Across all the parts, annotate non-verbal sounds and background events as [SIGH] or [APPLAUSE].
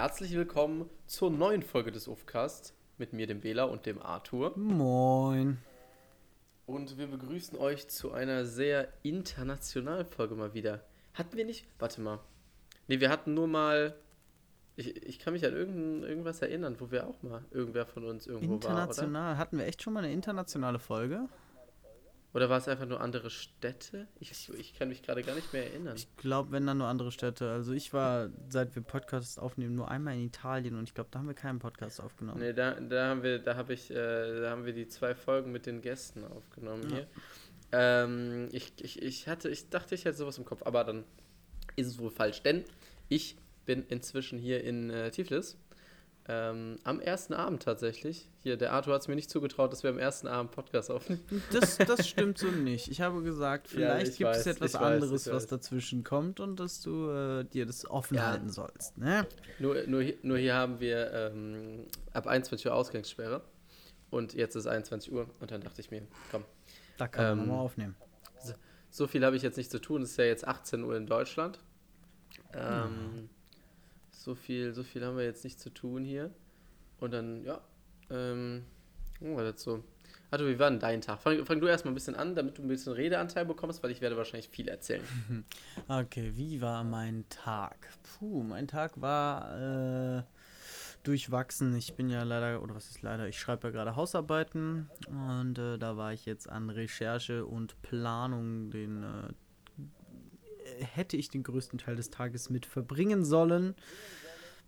herzlich willkommen zur neuen Folge des Ufcast mit mir, dem Bela und dem Arthur. Moin. Und wir begrüßen euch zu einer sehr internationalen Folge mal wieder. Hatten wir nicht? Warte mal. Nee, wir hatten nur mal. Ich, ich kann mich an irgend, irgendwas erinnern, wo wir auch mal irgendwer von uns irgendwo International. war, oder? Hatten wir echt schon mal eine internationale Folge? Oder war es einfach nur andere Städte? Ich, ich kann mich gerade gar nicht mehr erinnern. Ich glaube, wenn dann nur andere Städte. Also ich war, seit wir Podcasts aufnehmen, nur einmal in Italien und ich glaube, da haben wir keinen Podcast aufgenommen. Nee, da, da haben wir, da habe ich, äh, da haben wir die zwei Folgen mit den Gästen aufgenommen Ja. hier. Ähm, ich, ich, ich hatte, ich dachte, ich hätte sowas im Kopf, aber dann ist es wohl falsch, denn ich bin inzwischen hier in äh, Tiflis. Ähm, am ersten Abend tatsächlich. Hier, der Arthur hat es mir nicht zugetraut, dass wir am ersten Abend Podcast aufnehmen. Das, das [LAUGHS] stimmt so nicht. Ich habe gesagt, Ja, vielleicht ich gibt es etwas weiß, anderes, was dazwischen kommt und dass du äh, dir das offen Ja. halten sollst. Ne? Nur, nur, hier- nur hier haben wir ähm, ab 21 Uhr Ausgangssperre. Und jetzt ist 21 Uhr. Und dann dachte ich mir, komm, Da kann man Ähm, nochmal aufnehmen. So viel habe ich jetzt nicht zu tun. Es ist ja jetzt 18 Uhr in Deutschland. Ähm, so, viel, so viel haben wir jetzt nicht zu tun hier. Und dann, ja, ähm, war das so? Arthur, wie war denn dein Tag? Fang, fang du erstmal ein bisschen an, damit du ein bisschen Redeanteil bekommst, weil ich werde wahrscheinlich viel erzählen. [LAUGHS] Okay, wie war mein Tag? Puh, mein Tag war äh, durchwachsen. Ich bin ja leider, oder was ist leider, ich schreibe ja gerade Hausarbeiten und äh, da war ich jetzt an Recherche und Planung, den äh, hätte ich den größten Teil des Tages mit verbringen sollen.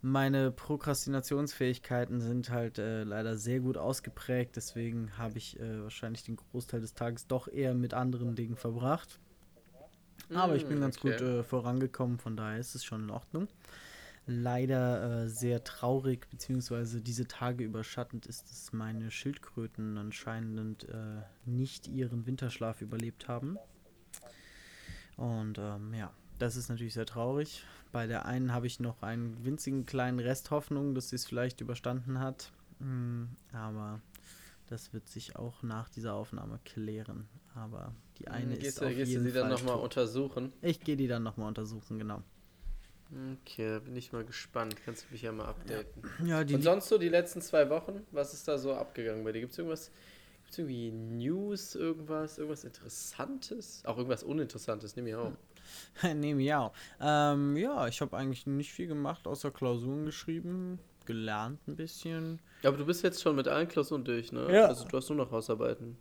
Meine Prokrastinationsfähigkeiten sind halt äh, leider sehr gut ausgeprägt, deswegen habe ich äh, wahrscheinlich den Großteil des Tages doch eher mit anderen Dingen verbracht. Aber ich bin Mm, ganz okay. gut äh, vorangekommen, von daher ist es schon in Ordnung. Leider äh, sehr traurig, beziehungsweise diese Tage überschattend ist, dass meine Schildkröten anscheinend äh, nicht ihren Winterschlaf überlebt haben. Und ähm, ja, das ist natürlich sehr traurig. Bei der einen habe ich noch einen winzigen kleinen Rest Hoffnung, dass sie es vielleicht überstanden hat. Mm, aber das wird sich auch nach dieser Aufnahme klären. Aber die eine Hm, gehst ist du, auf gehst du jeden die dann Fall nochmal untersuchen? Ich gehe die dann nochmal untersuchen, genau. Okay, bin ich mal gespannt. Kannst du mich ja mal updaten. Ja, die Und sonst so die letzten zwei Wochen? Was ist da so abgegangen bei dir? Gibt es irgendwas, gibt's irgendwie News, irgendwas, irgendwas Interessantes? Auch irgendwas Uninteressantes, nimm ich auch. [LAUGHS] nee, miau. Ähm, ja, ich habe eigentlich nicht viel gemacht, außer Klausuren geschrieben, gelernt ein bisschen. Ja, aber du bist jetzt schon mit allen Klausuren durch, ne? Ja. Also du hast nur noch Hausarbeiten.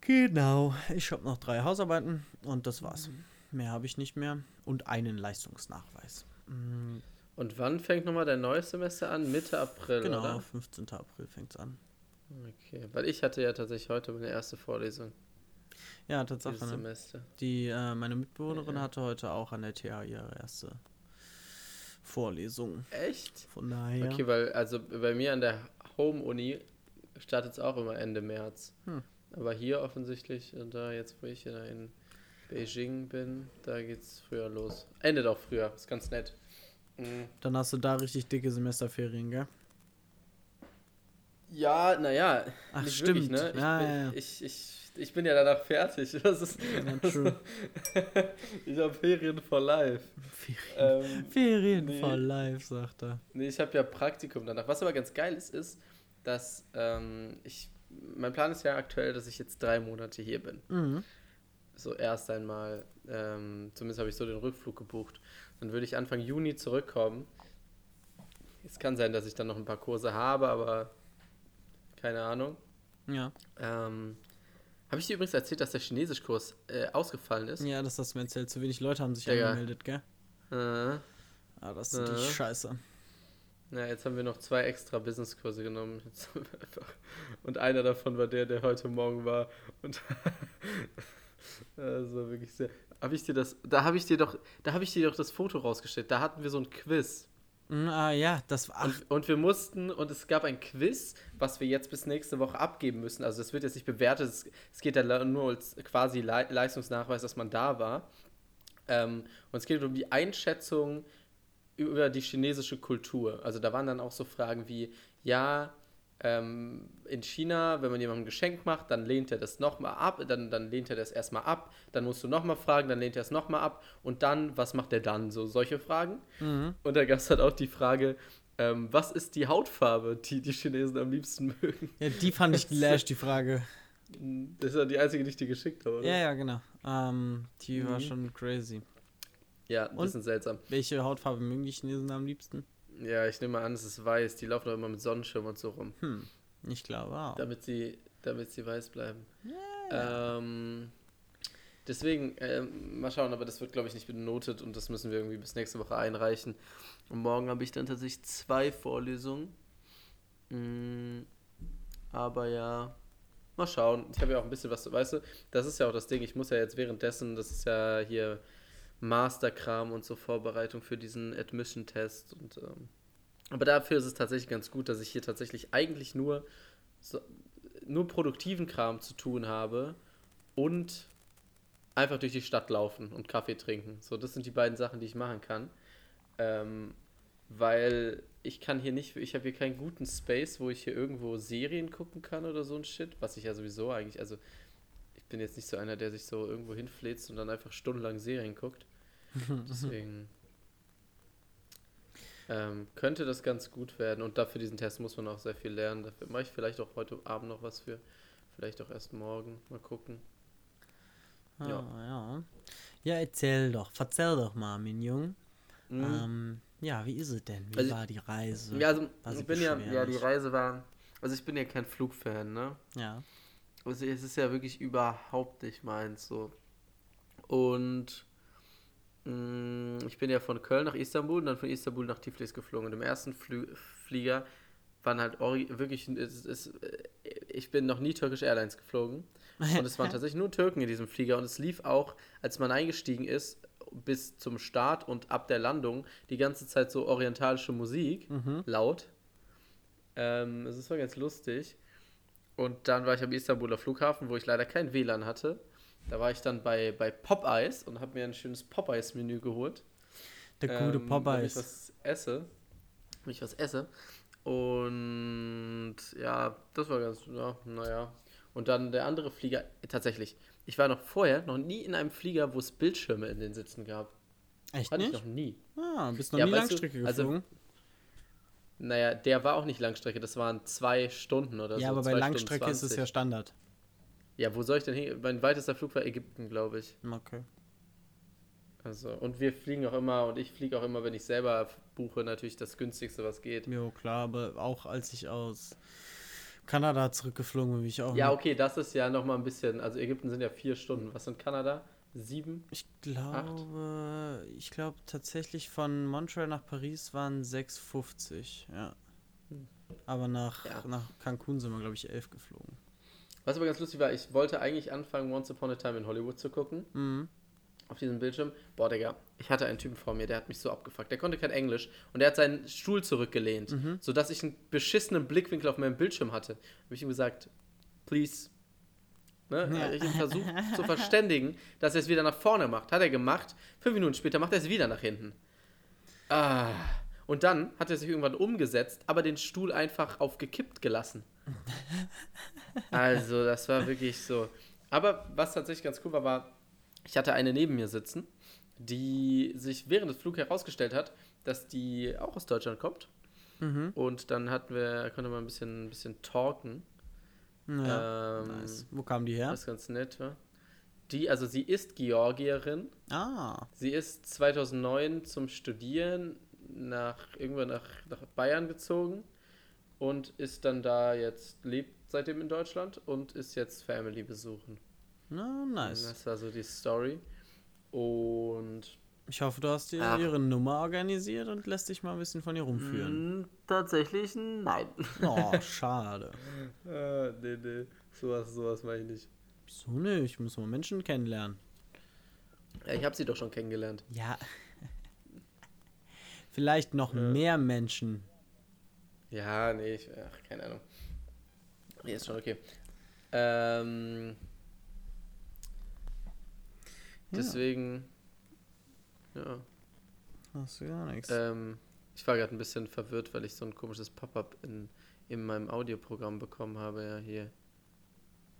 Genau. Ich habe noch drei Hausarbeiten und das war's. Mehr habe ich nicht mehr. Und einen Leistungsnachweis. Mm, Und wann fängt nochmal dein neues Semester an? Mitte April, genau, oder? 15. April fängt's an. Okay, weil ich hatte ja tatsächlich heute meine erste Vorlesung Ja, Tatsache. Ne? Semester. Die, äh, meine Mitbewohnerin Ja. hatte heute auch an der TH ihre erste Vorlesung. Echt? Von daher. Okay, weil also bei mir an der Home-Uni startet es auch immer Ende März. Hm. Aber hier offensichtlich, äh, da jetzt wo ich in Beijing bin, da geht's früher los. Endet auch früher, ist ganz nett. Mhm. Dann hast du da richtig dicke Semesterferien, gell? Ja, naja, Ach, nicht stimmt. wirklich, ne? Ich, Ja, bin, ja, ja. Ich, ich, ich bin ja danach fertig. [LAUGHS] Das ist, Ja, true. [LAUGHS] ich habe Ferien for life. Ferien, Ähm, Ferien nee. for life, sagt er. Nee, ich habe ja Praktikum danach. Was aber ganz geil ist, ist, dass ähm, ich. Mein Plan ist ja aktuell, dass ich jetzt drei Monate hier bin. Mhm. So erst einmal, ähm, zumindest habe ich so den Rückflug gebucht. Dann würde ich Anfang Juni zurückkommen. Es kann sein, dass ich dann noch ein paar Kurse habe, aber keine Ahnung. Ja. Ähm, habe ich dir übrigens erzählt, dass der Chinesischkurs äh, ausgefallen ist? ja, das hast du mir erzählt. Zu wenig Leute haben sich Digga. angemeldet, gell? Äh, Ah, das ist natürlich Äh. scheiße. Ja, jetzt haben wir noch zwei extra Businesskurse genommen. Und einer davon war der, der heute Morgen war. Und [LAUGHS] also wirklich sehr. Habe ich dir das. Da habe ich dir doch. Da habe ich dir doch das Foto rausgestellt. Da hatten wir so ein Quiz. Ah, ja, das war. Und, und wir mussten, und es gab ein Quiz, was wir jetzt bis nächste Woche abgeben müssen. Also es wird jetzt nicht bewertet, es, es geht da nur als quasi Le Leistungsnachweis, dass man da war. Ähm, und es geht um die Einschätzung über die chinesische Kultur. Also da waren dann auch so Fragen wie, ja, ähm, in China, wenn man jemandem ein Geschenk macht, dann lehnt er das nochmal ab, dann, dann lehnt er das erstmal ab, dann musst du nochmal fragen, dann lehnt er es nochmal ab und dann, was macht er dann? So solche Fragen. mhm. Und da gab es halt auch die Frage, Ähm, was ist die Hautfarbe, die die Chinesen am liebsten [LAUGHS] mögen? Ja, die fand ich gelöscht, die Frage. Das ist ja die einzige, die ich dir geschickt habe, oder? Ja, ja, genau. Ähm, die war Mhm. schon crazy. Ja, ein Und? bisschen seltsam. Welche Hautfarbe mögen die Chinesen am liebsten? Ja, ich nehme mal an, es ist weiß. Die laufen doch immer mit Sonnenschirm und so rum. Hm, ich glaube auch. Damit sie, damit sie weiß bleiben. Ähm, deswegen, ähm, mal schauen, aber das wird, glaube ich, nicht benotet und das müssen wir irgendwie bis nächste Woche einreichen. Und morgen habe ich dann tatsächlich zwei Vorlesungen. Mm, aber ja, mal schauen. Ich habe ja auch ein bisschen was, weißt du, das ist ja auch das Ding. Ich muss ja jetzt währenddessen, das ist ja hier Masterkram und so Vorbereitung für diesen Admission-Test ähm, aber dafür ist es tatsächlich ganz gut, dass ich hier tatsächlich eigentlich nur so, nur produktiven Kram zu tun habe und einfach durch die Stadt laufen und Kaffee trinken. So, das sind die beiden Sachen, die ich machen kann. Ähm, weil ich kann hier nicht, ich habe hier keinen guten Space, wo ich hier irgendwo Serien gucken kann oder so ein Shit, was ich ja sowieso eigentlich, also ich bin jetzt nicht so einer, der sich so irgendwo hinfläzt und dann einfach stundenlang Serien guckt. [LAUGHS] Deswegen ähm, könnte das ganz gut werden. Und dafür diesen Test muss man auch sehr viel lernen. Dafür mache ich vielleicht auch heute Abend noch was für. Vielleicht auch erst morgen. Mal gucken. Ah, Ja. ja. Ja, erzähl doch, verzähl doch mal, mein Jung. Mhm. Ähm, ja, wie ist es denn? Wie Also- war die Reise? ja, also ich bin ja, ja, die? Reise war. Also ich bin ja kein Flugfan, ne? Ja. Also es ist ja wirklich überhaupt nicht meins so. Und ich bin ja von Köln nach Istanbul und dann von Istanbul nach Tiflis geflogen. Und im ersten Flü Flieger waren halt wirklich, es, es, ich bin noch nie Turkish Airlines geflogen. [LAUGHS] Und es waren tatsächlich nur Türken in diesem Flieger. Und es lief auch, als man eingestiegen ist, bis zum Start und ab der Landung die ganze Zeit so orientalische Musik Mhm. laut. Ähm, es war ganz lustig. Und dann war ich am Istanbuler Flughafen, wo ich leider kein WLAN hatte. Da war ich dann bei, bei Popeyes und habe mir ein schönes Popeyes-Menü geholt. Der gute ähm, Damit ich Popeyes. was esse. Damit ich was esse. Und ja, das war ganz, ja, naja. Und dann der andere Flieger, tatsächlich. Ich war noch vorher noch nie in einem Flieger, wo es Bildschirme in den Sitzen gab. Echt Hatte ich nicht? noch nie. Ah, bist noch Ja, nie weißt du, Langstrecke also geflogen? Naja, der war auch nicht Langstrecke, das waren zwei Stunden oder so. ja, aber bei Langstrecke ist es 20. ja Standard. Ja, wo soll ich denn hin? Mein weitester Flug war Ägypten, glaube ich. Okay. Also, und wir fliegen auch immer, und ich fliege auch immer, wenn ich selber buche, natürlich das günstigste, was geht. Jo, klar, aber auch als ich aus Kanada zurückgeflogen bin, bin ich auch. Ja, mit- okay, das ist ja nochmal ein bisschen, also Ägypten sind ja vier Stunden. Was sind Kanada? Sieben? Ich glaube, ich glaube tatsächlich von Montreal nach Paris waren 6,50, ja. Aber nach, Ja. nach Cancun sind wir, glaube ich, 11 geflogen. Was aber ganz lustig war, ich wollte eigentlich anfangen, Once Upon a Time in Hollywood zu gucken. Mhm. auf diesem Bildschirm. Boah, Digga, ich hatte einen Typen vor mir, der hat mich so abgefuckt. Der konnte kein Englisch und der hat seinen Stuhl zurückgelehnt, Mhm. sodass ich einen beschissenen Blickwinkel auf meinem Bildschirm hatte. Habe ich ihm gesagt, please. Ne? Ja. Hab Ich ihn versucht zu [LAUGHS] verständigen, dass er es wieder nach vorne macht. Hat er gemacht. Fünf Minuten später macht er es wieder nach hinten. Ah. Und dann hat er sich irgendwann umgesetzt, aber den Stuhl einfach aufgekippt gelassen. [LAUGHS] Also, das war wirklich so. Aber was tatsächlich ganz cool war, war, ich hatte eine neben mir sitzen, die sich während des Flugs herausgestellt hat, dass die auch aus Deutschland kommt. Mhm. Und dann hatten wir, konnte man ein bisschen, ein bisschen talken. Ja. ähm, nice. Wo kamen die her? Was ganz nett war. Die, also sie ist Georgierin. Ah. Sie ist 2009 zum Studieren nach irgendwann nach, nach Bayern gezogen und ist dann da jetzt, lebt seitdem in Deutschland und ist jetzt Family besuchen. Na, nice. Das war so die Story. Und Ich hoffe, du hast dir Ach. ihre Nummer organisiert und lässt dich mal ein bisschen von ihr rumführen. mh, tatsächlich nein. Oh, [LAUGHS] schade. äh, nee, nee. Sowas, sowas mache ich nicht. Wieso nicht? Ich muss mal Menschen kennenlernen. Ja, ich habe sie doch schon kennengelernt. Ja. [LAUGHS] Vielleicht noch Ja. mehr Menschen. Ja, nee, ich, ach, keine Ahnung. Nee, ist schon okay. Ähm, Ja. deswegen, ja. Hast du gar nichts. Ähm, ich war gerade ein bisschen verwirrt, weil ich so ein komisches Pop-up in, in meinem Audioprogramm bekommen habe. Ja, hier.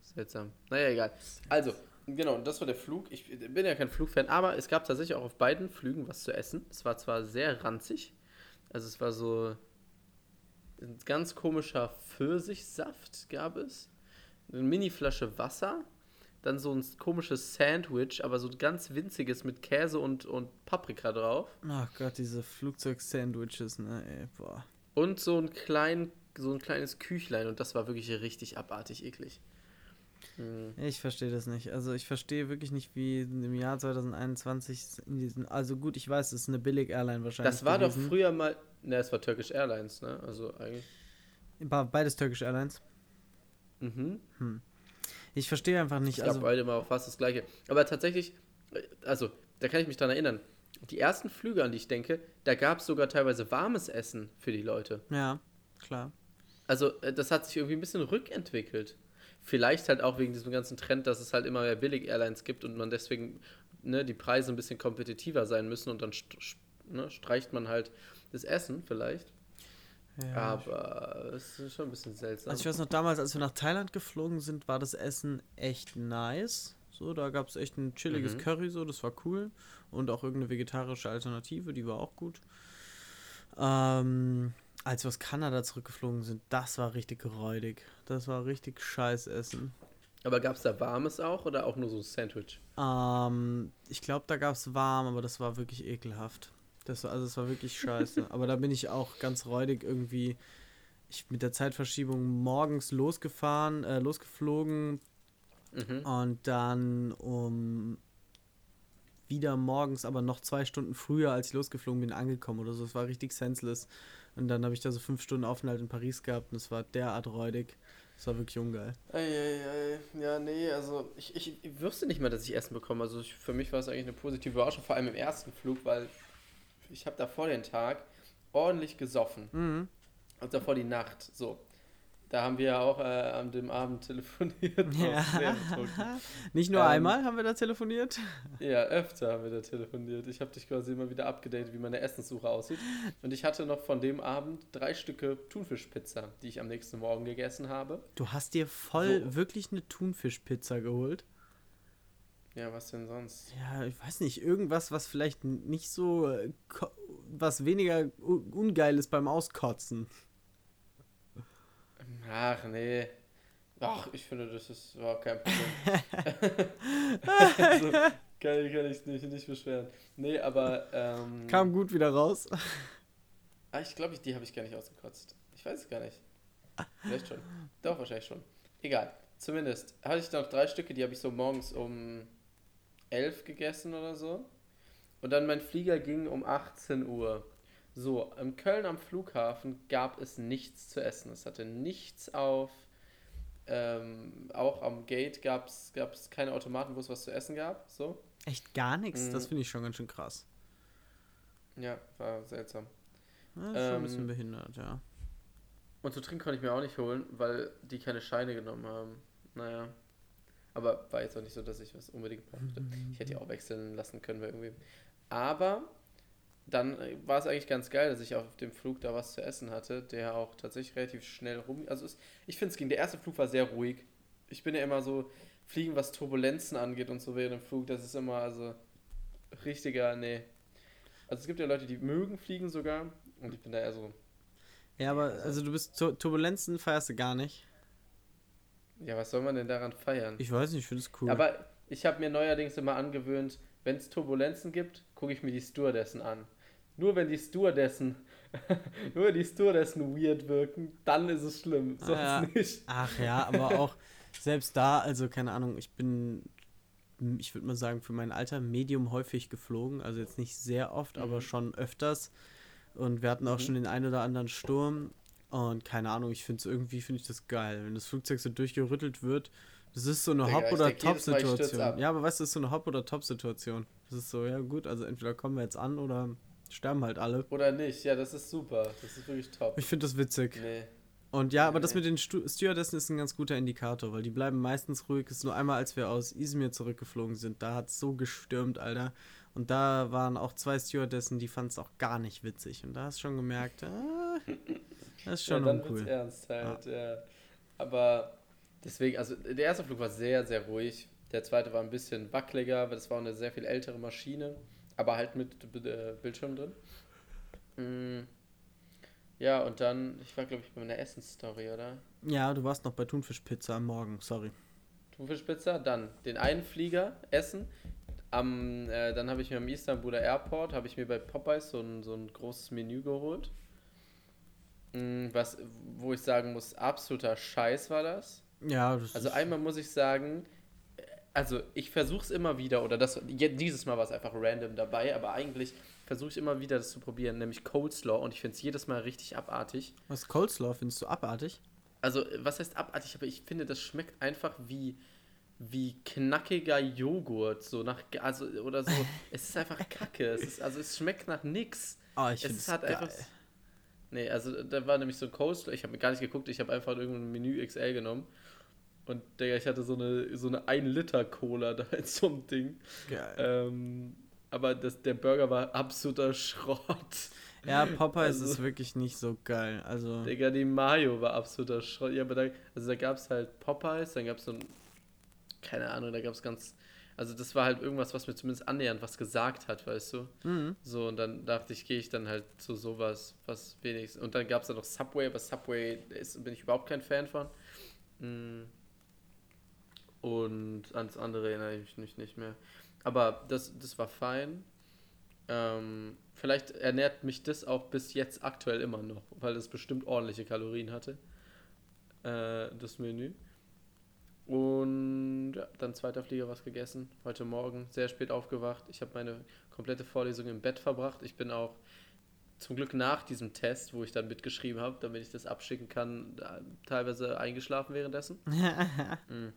Seltsam. Naja, egal. Also, genau, das war der Flug. Ich bin ja kein Flugfan, aber es gab tatsächlich auch auf beiden Flügen was zu essen. Es war zwar sehr ranzig. Also, es war so ein ganz komischer Pfirsichsaft gab es, eine Mini-Flasche Wasser, dann so ein komisches Sandwich, aber so ein ganz winziges mit Käse und, und Paprika drauf. Ach Gott, diese Flugzeug-Sandwiches, ne, ey, boah. Und so ein, klein, so ein kleines Küchlein und das war wirklich richtig abartig eklig. Mhm. Ich verstehe das nicht. Also ich verstehe wirklich nicht, wie im Jahr 2021 in diesen. Also gut, ich weiß, es ist eine Billig-Airline wahrscheinlich. Das war gewesen. doch früher mal. Ne, es war Turkish Airlines, ne? Also eigentlich. Beides Turkish Airlines. Mhm. Hm. Ich verstehe einfach nicht. Ich glaube, also, beide mal fast das gleiche. Aber tatsächlich, also, da kann ich mich dran erinnern. Die ersten Flüge, an die ich denke, da gab es sogar teilweise warmes Essen für die Leute. Ja, klar. Also, äh, das hat sich irgendwie ein bisschen rückentwickelt. Vielleicht halt auch wegen diesem ganzen Trend, dass es halt immer mehr Billig-Airlines gibt und man deswegen ne, die Preise ein bisschen kompetitiver sein müssen und dann ne, streicht man halt das Essen vielleicht. Ja, aber es ist schon ein bisschen seltsam. Also ich weiß noch, damals, als wir nach Thailand geflogen sind, war das Essen echt nice. So, da gab es echt ein chilliges mhm. Curry, so, das war cool. Und auch irgendeine vegetarische Alternative, die war auch gut. Ähm, als wir aus Kanada zurückgeflogen sind, das war richtig räudig. Das war richtig scheiß Essen. Aber gab es da warmes auch oder auch nur so ein Sandwich? Ähm, ich glaube, da gab es warm, aber das war wirklich ekelhaft. Das war, also es war wirklich scheiße. [LAUGHS] aber da bin ich auch ganz räudig irgendwie ich mit der Zeitverschiebung morgens losgefahren, äh, losgeflogen mhm. und dann um wieder morgens, aber noch zwei Stunden früher, als ich losgeflogen bin, angekommen oder so. Es war richtig senseless. Und dann habe ich da so fünf Stunden Aufenthalt in Paris gehabt und es war derart räudig. Das war wirklich ungeil. Eieiei. Ja, nee, also ich, ich, ich wüsste nicht mal, dass ich Essen bekomme. Also ich, für mich war es eigentlich eine positive Überraschung, vor allem im ersten Flug, weil ich habe davor den Tag ordentlich gesoffen. Mhm. Und davor die Nacht. So. Da haben wir ja auch äh, an dem Abend telefoniert. Ja. [LAUGHS] Nicht nur ähm, einmal haben wir da telefoniert? Ja, öfter haben wir da telefoniert. Ich habe dich quasi immer wieder abgedatet, wie meine Essenssuche aussieht. Und ich hatte noch von dem Abend drei Stücke Thunfischpizza, die ich am nächsten Morgen gegessen habe. Du hast dir voll so. wirklich eine Thunfischpizza geholt? Ja, was denn sonst? Ja, ich weiß nicht, irgendwas, was vielleicht nicht so, äh, was weniger ungeil ist beim Auskotzen. Ach, nee. Ach, ich finde, das ist überhaupt kein Problem. [LAUGHS] [LAUGHS] also, kann, kann ich nicht, nicht beschweren. Nee, aber. Ähm, Kam gut wieder raus. Ah, ich glaube, die habe ich gar nicht ausgekotzt. Ich weiß es gar nicht. Vielleicht schon. Doch, wahrscheinlich schon. Egal. Zumindest hatte ich noch drei Stücke, die habe ich so morgens um 11 gegessen oder so. Und dann mein Flieger ging um 18 Uhr. So, in Köln am Flughafen gab es nichts zu essen. Es hatte nichts auf. Ähm, auch am Gate gab es keine Automaten, wo es was zu essen gab. So. Echt gar nichts? Mhm. Das finde ich schon ganz schön krass. Ja, war seltsam. Ja, ähm, schon ein bisschen ähm, behindert, ja. Und zu trinken konnte ich mir auch nicht holen, weil die keine Scheine genommen haben. Naja. Aber war jetzt auch nicht so, dass ich was unbedingt brauchte. Ich hätte ja auch wechseln lassen können bei irgendwie. Aber dann äh, war es eigentlich ganz geil, dass ich auf dem Flug da was zu essen hatte, der auch tatsächlich relativ schnell rum. Also es, ich finde es ging. Der erste Flug war sehr ruhig. Ich bin ja immer so, Fliegen, was Turbulenzen angeht und so während dem Flug, das ist immer also richtiger, nee. Also es gibt ja Leute, die mögen fliegen sogar und ich bin da eher so. Ja, aber also du bist Turbulenzen feierst du gar nicht. Ja, was soll man denn daran feiern? Ich weiß nicht, ich finde es cool. Aber ich habe mir neuerdings immer angewöhnt, wenn es Turbulenzen gibt, gucke ich mir die Stewardessen an. Nur wenn die Stewardessen, [LAUGHS] nur die Stewardessen weird wirken, dann ist es schlimm. Sonst ja. nicht. Ach ja, aber auch selbst da, also keine Ahnung, ich bin, ich würde mal sagen, für mein Alter medium häufig geflogen. Also jetzt nicht sehr oft, mhm. aber schon öfters. Und wir hatten auch mhm. schon den einen oder anderen Sturm. Und keine Ahnung, ich finde es irgendwie, finde ich das geil. Wenn das Flugzeug so durchgerüttelt wird, das ist so eine Hop- oder Top-Situation. Ja, aber weißt du, das ist so eine Hop- oder Top-Situation. Das ist so, ja gut, also entweder kommen wir jetzt an oder sterben halt alle. Oder nicht, ja, das ist super. Das ist wirklich top. Ich finde das witzig. Nee. Und ja, aber das mit den Stu Stewardessen ist ein ganz guter Indikator, weil die bleiben meistens ruhig. Es ist nur einmal, als wir aus Izmir zurückgeflogen sind, da hat es so gestürmt, Alter. Und da waren auch zwei Stewardessen, die fanden es auch gar nicht witzig. Und da hast du schon gemerkt, ah, das ist schon ja, dann uncool. ernst halt, ja. ja. Aber deswegen, also der erste Flug war sehr, sehr ruhig. Der zweite war ein bisschen wackeliger, weil das war eine sehr viel ältere Maschine, aber halt mit äh, Bildschirm drin. Mm. Ja, und dann, ich war, glaube ich, bei meiner Essensstory, oder? Ja, du warst noch bei Thunfischpizza am Morgen, sorry. Thunfischpizza, dann den einen Flieger essen. Am, äh, dann habe ich mir am Istanbuler Airport, habe ich mir bei Popeyes so ein, so ein großes Menü geholt. Mm, Was, wo ich sagen muss, absoluter Scheiß war das. Ja, das Also einmal muss ich sagen, äh, also ich versuche es immer wieder, oder das, dieses Mal war es einfach random dabei, aber eigentlich versuche ich immer wieder das zu probieren, nämlich Coleslaw und ich finde es jedes Mal richtig abartig. was Coleslaw findest du abartig? Also, äh, was heißt abartig, aber ich finde, das schmeckt einfach wie, wie knackiger Joghurt, so nach, also, oder so. [LAUGHS] es ist einfach kacke. Es ist, also, es schmeckt nach nix. Ah, ich es ist halt einfach. Nee, also, da war nämlich so ein Coleslaw, ich habe mir gar nicht geguckt, ich habe einfach irgendein Menü XL genommen. Und, Digga, ich hatte so eine, so eine 1-Liter-Cola da in so einem Ding. Geil. Ähm, aber das, der Burger war absoluter Schrott. ja, Popeyes also- ist wirklich nicht so geil. Also, Digga, die Mayo war absoluter Schrott. Ja, aber da, also da gab es halt Popeyes, dann gab es so ein, keine Ahnung, da gab es ganz, also das war halt irgendwas, was mir zumindest annähernd was gesagt hat, weißt du? mhm. So, und dann dachte ich, gehe ich dann halt zu sowas, was wenigstens, und dann gab es da noch Subway, aber Subway ist, bin ich überhaupt kein Fan von. Mm. Und ans andere erinnere ich mich nicht mehr. Aber das, das war fein. Ähm, vielleicht ernährt mich das auch bis jetzt aktuell immer noch, weil es bestimmt ordentliche Kalorien hatte. Äh, das Menü. Und ja, dann zweiter Flieger was gegessen. Heute Morgen sehr spät aufgewacht. Ich habe meine komplette Vorlesung im Bett verbracht. Ich bin auch zum Glück nach diesem Test, wo ich dann mitgeschrieben habe, damit ich das abschicken kann, teilweise eingeschlafen währenddessen. [LAUGHS] Mhm.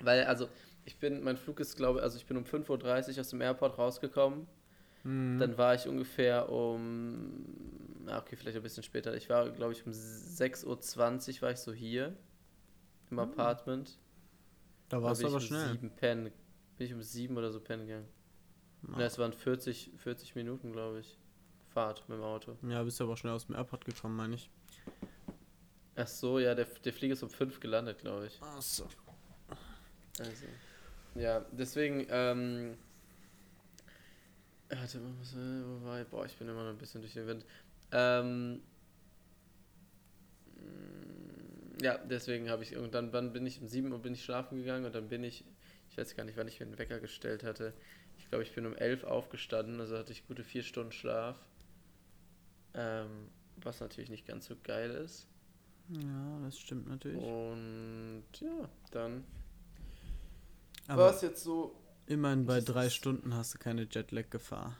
Weil, also, ich bin, mein Flug ist, glaube also ich bin um 5.30 Uhr aus dem Airport rausgekommen. Mhm. Dann war ich ungefähr um, na, okay, vielleicht ein bisschen später. Ich war, glaube ich, um 6.20 Uhr war ich so hier im Apartment. Da warst du ich aber schnell. sieben pennen. Bin ich um sieben oder so pennen gegangen. Es waren 40, 40 Minuten, glaube ich. Fahrt mit dem Auto. Ja, bist du aber schnell aus dem Airport gekommen, meine ich. Ach so, ja, der, der Flieger ist um 5 gelandet, glaube ich. Achso. Also, ja, deswegen, ähm. Warte wo war ich? Boah, ich bin immer noch ein bisschen durch den Wind. Ähm. mm, Ja, deswegen habe ich irgendwann, wann bin ich um 7 Uhr bin ich schlafen gegangen und dann bin ich, ich weiß gar nicht, wann ich mir den Wecker gestellt hatte. Ich glaube, ich bin um 11 aufgestanden, also hatte ich gute vier Stunden Schlaf. Ähm, was natürlich nicht ganz so geil ist. Ja, das stimmt natürlich. Und ja, dann aber war es jetzt so immerhin bei drei Stunden hast du keine Jetlag-Gefahr.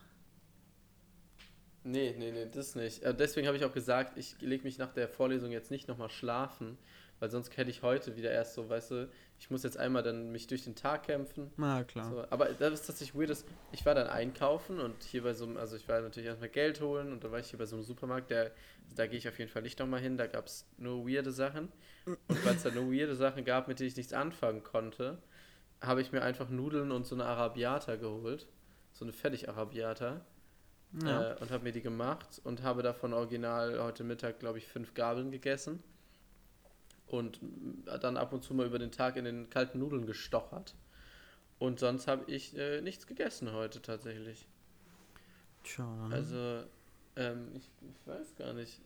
Nee, nee, nee, das nicht. Äh, deswegen habe ich auch gesagt, ich lege mich nach der Vorlesung jetzt nicht nochmal schlafen, weil sonst hätte ich heute wieder erst so, weißt du, ich muss jetzt einmal dann mich durch den Tag kämpfen. Na klar. So, aber das ist tatsächlich weird, ich war dann einkaufen und hier bei so einem, also ich war natürlich erstmal Geld holen und dann war ich hier bei so einem Supermarkt, der, da gehe ich auf jeden Fall nicht nochmal hin, da gab es nur weirde Sachen. Und weil es da nur weirde Sachen gab, mit denen ich nichts anfangen konnte, habe ich mir einfach Nudeln und so eine Arabiata geholt. So eine Fertig-Arabiata. Ja. Äh, und habe mir die gemacht und habe davon original heute Mittag, glaube ich, fünf Gabeln gegessen. Und dann ab und zu mal über den Tag in den kalten Nudeln gestochert. Und sonst habe ich äh, nichts gegessen heute tatsächlich. Tja. Also, ähm, ich, ich weiß gar nicht.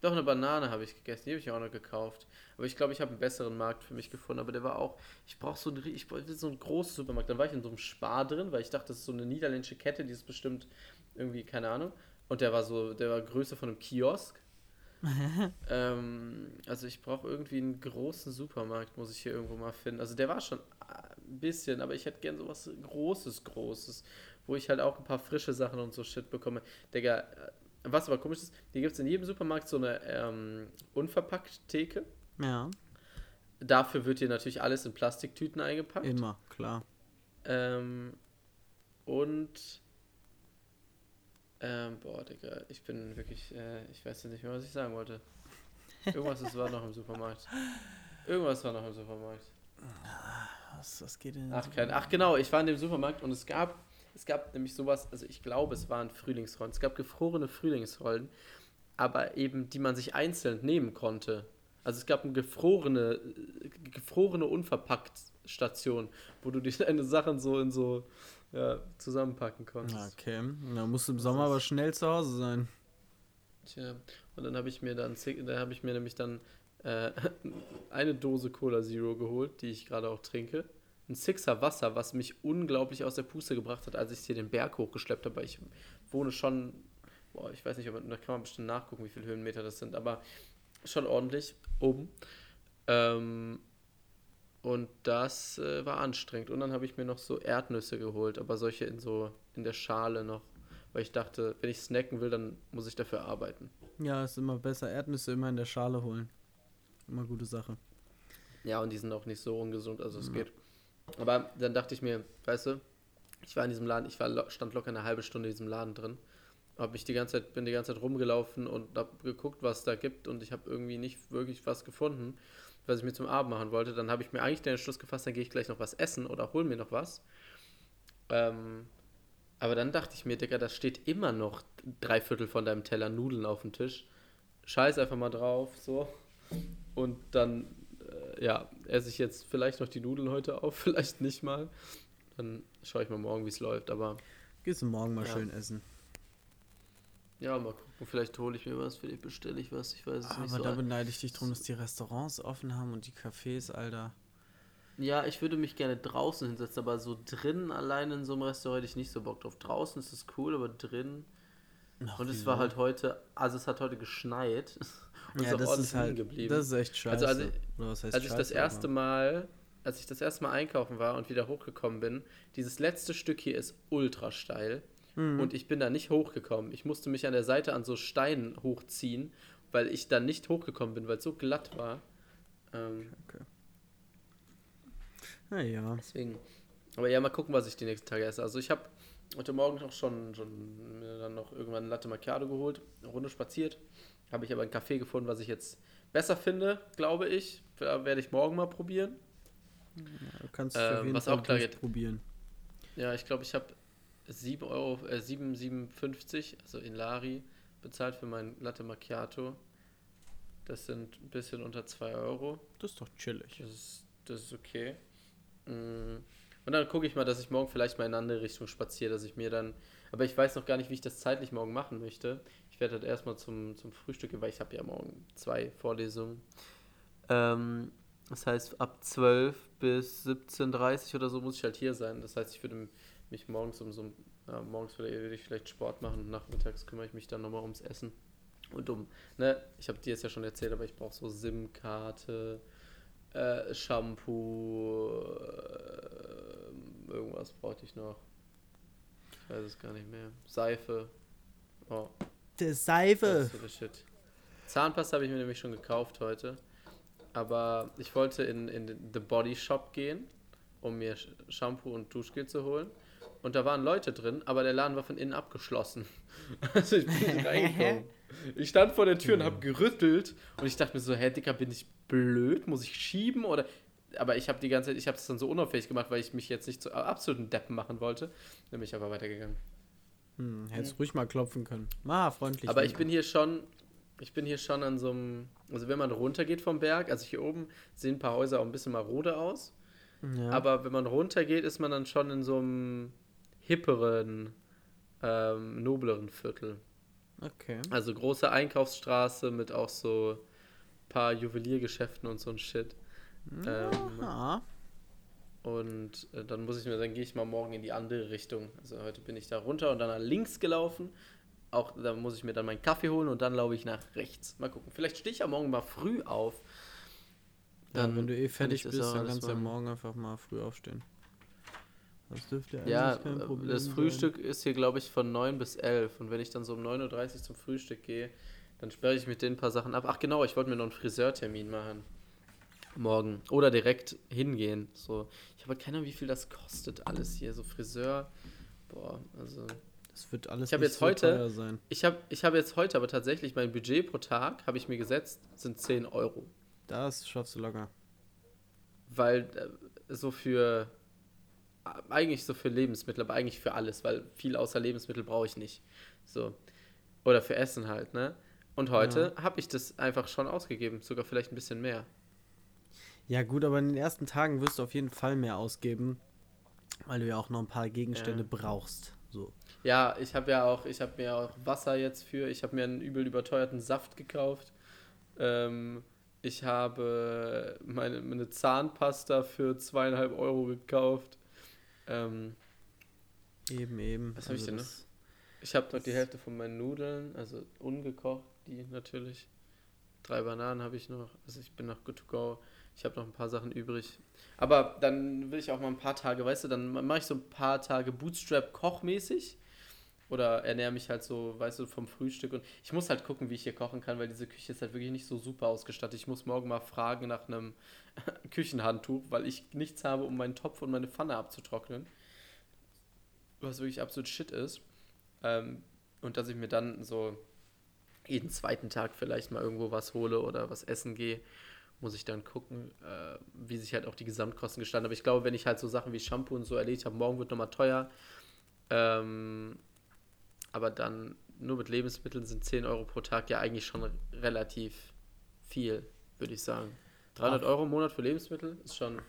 Doch, eine Banane habe ich gegessen, die habe ich auch noch gekauft. Aber ich glaube, ich habe einen besseren Markt für mich gefunden. Aber der war auch, ich brauche so, einen ich brauch so einen großen Supermarkt. Dann war ich in so einem Spar drin, weil ich dachte, das ist so eine niederländische Kette, die ist bestimmt irgendwie, keine Ahnung. Und der war so, der war größer von einem Kiosk. [LAUGHS] ähm, also ich brauche irgendwie einen großen Supermarkt, muss ich hier irgendwo mal finden. Also der war schon ein bisschen, aber ich hätte gern sowas Großes, Großes, wo ich halt auch ein paar frische Sachen und so Shit bekomme. Digga, äh, was aber komisch ist, hier gibt es in jedem Supermarkt so eine ähm, unverpackt Theke. ja, Dafür wird hier natürlich alles in Plastiktüten eingepackt. immer, klar. Ähm, und ähm, boah, Digga, ich bin wirklich, äh, ich weiß jetzt nicht mehr, was ich sagen wollte. Irgendwas ist, war noch im Supermarkt. Irgendwas war noch im Supermarkt. Was, was geht denn? Ach, kein, ach genau, ich war in dem Supermarkt und es gab, es gab nämlich sowas, also ich glaube, es waren Frühlingsrollen. Es gab gefrorene Frühlingsrollen, aber eben, die man sich einzeln nehmen konnte. Also es gab eine gefrorene, äh, gefrorene unverpackt Station, wo du die [LAUGHS] deine Sachen so in so ja, zusammenpacken konntest. Okay, da musst du im Sommer aber schnell zu Hause sein. Tja, Und dann habe ich mir dann, dann habe ich mir nämlich dann äh, [LAUGHS] eine Dose Cola Zero geholt, die ich gerade auch trinke. Ein Sixer Wasser, was mich unglaublich aus der Puste gebracht hat, als ich hier den Berg hochgeschleppt habe. Ich wohne schon, boah, ich weiß nicht, aber da kann man bestimmt nachgucken, wie viele Höhenmeter das sind, aber schon ordentlich oben. Ähm, und das äh, war anstrengend. Und dann habe ich mir noch so Erdnüsse geholt, aber solche in so in der Schale noch. Weil ich dachte, wenn ich snacken will, dann muss ich dafür arbeiten. Ja, ist immer besser. Erdnüsse immer in der Schale holen. Immer gute Sache. Ja, und die sind auch nicht so ungesund, also es ja. geht. Aber dann dachte ich mir, weißt du, ich war in diesem Laden, ich war, stand locker eine halbe Stunde in diesem Laden drin. Hab mich die ganze Zeit, bin die ganze Zeit rumgelaufen und habe geguckt, was da gibt und ich habe irgendwie nicht wirklich was gefunden was ich mir zum Abend machen wollte. Dann habe ich mir eigentlich den Entschluss gefasst, dann gehe ich gleich noch was essen oder hol mir noch was. Ähm, aber dann dachte ich mir, Digga, da steht immer noch drei Viertel von deinem Teller Nudeln auf dem Tisch. Scheiß einfach mal drauf, so. Und dann, äh, ja, esse ich jetzt vielleicht noch die Nudeln heute auf, [LAUGHS] vielleicht nicht mal. Dann schaue ich mal morgen, wie es läuft, aber. Gehst du morgen mal ja. schön essen? Ja, mal gucken. Vielleicht hole ich mir was, vielleicht bestelle ich was. Ich weiß es Aber nicht. Aber so da beneide ich dich drum, dass die Restaurants offen haben und die Cafés, Alter. Ja, ich würde mich gerne draußen hinsetzen, aber so drin allein in so einem Restaurant hätte ich nicht so Bock drauf. Draußen ist es cool, aber drin. Ach, und es war halt heute, also es hat heute geschneit. [LAUGHS] Und ja, das ist halt, geblieben. das ist echt scheiße. Also, als, ich, als ich das erste Mal, als ich das erste Mal einkaufen war und wieder hochgekommen bin, dieses letzte Stück hier ist ultra steil. Mhm. Und ich bin da nicht hochgekommen. Ich musste mich an der Seite an so Steinen hochziehen, weil ich da nicht hochgekommen bin, weil es so glatt war. Ähm, okay. Naja. Deswegen. Aber ja, mal gucken, was ich die nächsten Tage esse. Also ich habe heute Morgen auch schon, schon mir dann noch irgendwann ein Latte Macchiato geholt, eine Runde spaziert. Habe ich aber ein Café gefunden, was ich jetzt besser finde, glaube ich. Werde ich morgen mal probieren. Ja, du kannst ähm, was auch klar probieren. Ja, ich glaube, ich habe 7 Euro, äh, 7,57, also in Lari, bezahlt für mein Latte Macchiato. Das sind ein bisschen unter 2 Euro. Das ist doch chillig. Das ist, das ist okay. Mm. Und dann gucke ich mal, dass ich morgen vielleicht mal in eine andere Richtung spaziere, dass ich mir dann. Aber ich weiß noch gar nicht, wie ich das zeitlich morgen machen möchte. Ich werde halt erstmal zum, zum Frühstück gehen, weil ich habe ja morgen zwei Vorlesungen. Ähm, das heißt, ab 12 bis 17.30 Uhr oder so muss ich halt hier sein. Das heißt, ich würde mich morgens um so ja, morgens würde ich vielleicht Sport machen und nachmittags kümmere ich mich dann nochmal ums Essen. Und um, ne, ich habe dir jetzt ja schon erzählt, aber ich brauche so SIM-Karte, äh, Shampoo, äh, irgendwas brauchte ich noch. Ich weiß es gar nicht mehr. Seife. Oh. Der Seife. Zahnpasta habe ich mir nämlich schon gekauft heute. Aber ich wollte in, in The Body Shop gehen, um mir Shampoo und Duschgel zu holen und da waren Leute drin, aber der Laden war von innen abgeschlossen. [LAUGHS] Also ich bin nicht reingekommen. [LAUGHS] Ich stand vor der Tür und habe gerüttelt und ich dachte mir so, hä, Dicker, bin ich blöd? Muss ich schieben oder aber ich habe die ganze Zeit, ich habe es dann so unauffällig gemacht, weil ich mich jetzt nicht zu absoluten Deppen machen wollte. Dann bin ich aber weitergegangen. Hm, hättest hm. ruhig mal klopfen können. Ah, freundlich. Aber ich bin hier schon, ich bin hier schon an so einem, also wenn man runtergeht vom Berg, also hier oben sehen ein paar Häuser auch ein bisschen marode aus. Ja. Aber wenn man runtergeht, ist man dann schon in so einem hipperen, ähm, nobleren Viertel. Okay. Also große Einkaufsstraße mit auch so ein paar Juweliergeschäften und so ein Shit. Ähm, und äh, dann muss ich mir, dann gehe ich mal morgen in die andere Richtung. Also heute bin ich da runter und dann nach links gelaufen. Auch da muss ich mir dann meinen Kaffee holen und dann laufe ich nach rechts. Mal gucken. Vielleicht stehe ich ja morgen mal früh auf. Dann, ja, wenn du eh fertig bist, dann kannst du ja morgen einfach mal früh aufstehen. Das dürfte eigentlich ja, kein Problem das Frühstück sein. ist hier, glaube ich, von 9 bis 11. Und wenn ich dann so um 9.30 Uhr zum Frühstück gehe, dann sperre ich mit denen ein paar Sachen ab. Ach genau, ich wollte mir noch einen Friseurtermin machen. Morgen. Oder direkt hingehen. So. Ich habe keine Ahnung, wie viel das kostet alles hier. So Friseur. Boah, also. Das wird alles ich habe jetzt so heute, sein. Ich habe ich hab jetzt heute aber tatsächlich mein Budget pro Tag, habe ich mir gesetzt, sind 10 Euro. Das schaffst du locker. Weil äh, so für eigentlich so für Lebensmittel, aber eigentlich für alles, weil viel außer Lebensmittel brauche ich nicht. So. Oder für Essen halt, ne? Und heute ja. habe ich das einfach schon ausgegeben, sogar vielleicht ein bisschen mehr. Ja, gut, aber in den ersten Tagen wirst du auf jeden Fall mehr ausgeben, weil du ja auch noch ein paar Gegenstände ja. brauchst. So. Ja, ich habe ja auch, ich habe mir auch Wasser jetzt für, ich habe mir einen übel überteuerten Saft gekauft. Ähm, ich habe meine, meine Zahnpasta für zweieinhalb Euro gekauft. Ähm, Eben, eben. Was hab ich Also denn noch? ich habe noch die Hälfte von meinen Nudeln, also ungekocht, die natürlich. Drei Bananen habe ich noch, also ich bin noch good to go. Ich habe noch ein paar Sachen übrig. Aber dann will ich auch mal ein paar Tage, weißt du, dann mache ich so ein paar Tage Bootstrap kochmäßig. Oder ernähre mich halt so, weißt du, vom Frühstück. Und ich muss halt gucken, wie ich hier kochen kann, weil diese Küche ist halt wirklich nicht so super ausgestattet. Ich muss morgen mal fragen nach einem [LAUGHS] Küchenhandtuch, weil ich nichts habe, um meinen Topf und meine Pfanne abzutrocknen. Was wirklich absolut shit ist. Ähm, und dass ich mir dann so jeden zweiten Tag vielleicht mal irgendwo was hole oder was essen gehe, muss ich dann gucken, äh, wie sich halt auch die Gesamtkosten gestalten. Aber ich glaube, wenn ich halt so Sachen wie Shampoo und so erledigt habe, morgen wird nochmal teuer. Ähm, aber dann nur mit Lebensmitteln sind 10 Euro pro Tag ja eigentlich schon relativ viel, würde ich sagen. 300 Ach. Euro im Monat für Lebensmittel ist schon